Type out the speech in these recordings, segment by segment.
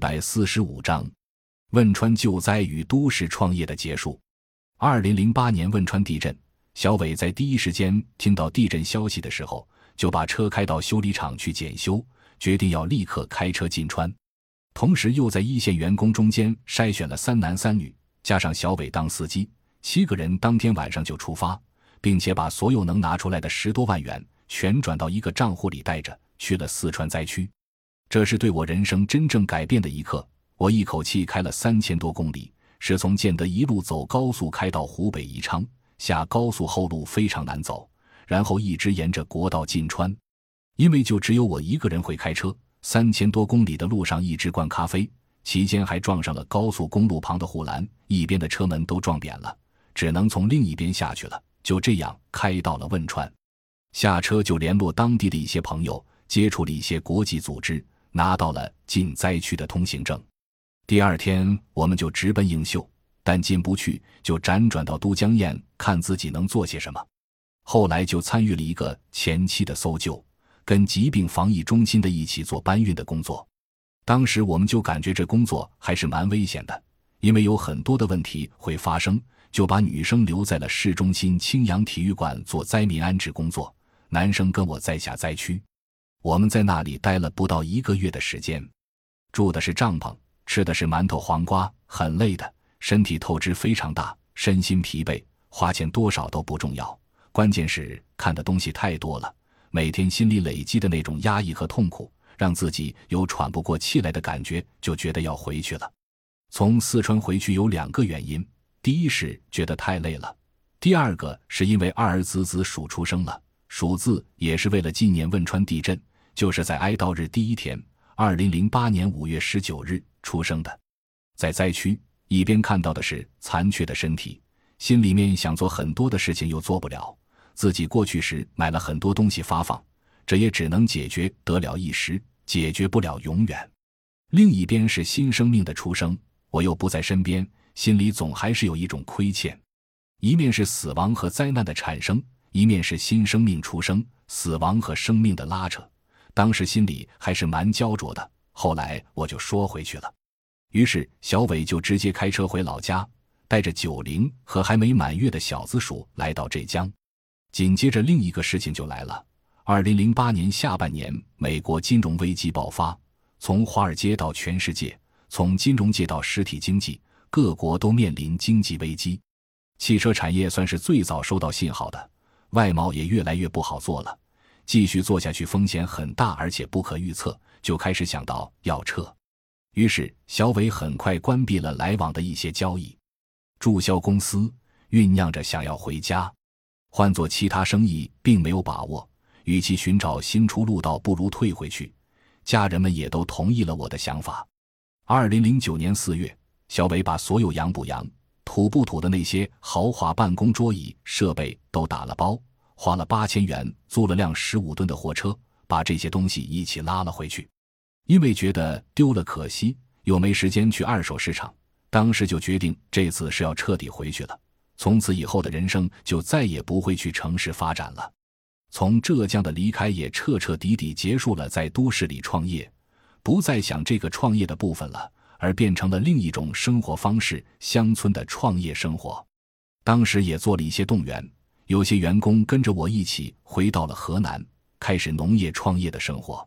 百四十五章：汶川救灾与都市创业的结束。二零零八年汶川地震，小伟在第一时间听到地震消息的时候，就把车开到修理厂去检修，决定要立刻开车进川。同时，又在一线员工中间筛选了三男三女，加上小伟当司机，七个人当天晚上就出发，并且把所有能拿出来的十多万元全转到一个账户里带着去了四川灾区。这是对我人生真正改变的一刻。我一口气开了三千多公里，是从建德一路走高速开到湖北宜昌，下高速后路非常难走，然后一直沿着国道进川。因为就只有我一个人会开车。三千多公里的路上一直灌咖啡，期间还撞上了高速公路旁的护栏，一边的车门都撞扁了，只能从另一边下去了。就这样开到了汶川，下车就联络当地的一些朋友，接触了一些国际组织，拿到了进灾区的通行证。第二天我们就直奔映秀，但进不去，就辗转到都江堰看自己能做些什么。后来就参与了一个前期的搜救。跟疾病防疫中心的一起做搬运的工作，当时我们就感觉这工作还是蛮危险的，因为有很多的问题会发生，就把女生留在了市中心青阳体育馆做灾民安置工作，男生跟我在下灾区。我们在那里待了不到一个月的时间，住的是帐篷，吃的是馒头黄瓜，很累的，身体透支非常大，身心疲惫，花钱多少都不重要，关键是看的东西太多了。每天心里累积的那种压抑和痛苦，让自己有喘不过气来的感觉，就觉得要回去了。从四川回去有两个原因：第一是觉得太累了；第二个是因为二儿子子鼠出生了。鼠字也是为了纪念汶川地震，就是在哀悼日第一天，二零零八年五月十九日出生的。在灾区一边看到的是残缺的身体，心里面想做很多的事情又做不了。自己过去时买了很多东西发放，这也只能解决得了一时，解决不了永远。另一边是新生命的出生，我又不在身边，心里总还是有一种亏欠。一面是死亡和灾难的产生，一面是新生命出生、死亡和生命的拉扯。当时心里还是蛮焦灼的。后来我就说回去了，于是小伟就直接开车回老家，带着九零和还没满月的小子鼠来到浙江。紧接着，另一个事情就来了。二零零八年下半年，美国金融危机爆发，从华尔街到全世界，从金融界到实体经济，各国都面临经济危机。汽车产业算是最早收到信号的，外贸也越来越不好做了，继续做下去风险很大，而且不可预测，就开始想到要撤。于是，小伟很快关闭了来往的一些交易，注销公司，酝酿着想要回家。换做其他生意，并没有把握。与其寻找新出路，倒不如退回去。家人们也都同意了我的想法。二零零九年四月，小伟把所有洋不洋、土不土的那些豪华办公桌椅设备都打了包，花了八千元租了辆十五吨的货车，把这些东西一起拉了回去。因为觉得丢了可惜，又没时间去二手市场，当时就决定这次是要彻底回去了。从此以后的人生就再也不会去城市发展了，从浙江的离开也彻彻底底结束了在都市里创业，不再想这个创业的部分了，而变成了另一种生活方式——乡村的创业生活。当时也做了一些动员，有些员工跟着我一起回到了河南，开始农业创业的生活。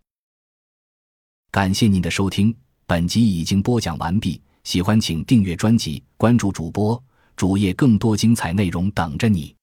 感谢您的收听，本集已经播讲完毕。喜欢请订阅专辑，关注主播。主页更多精彩内容等着你。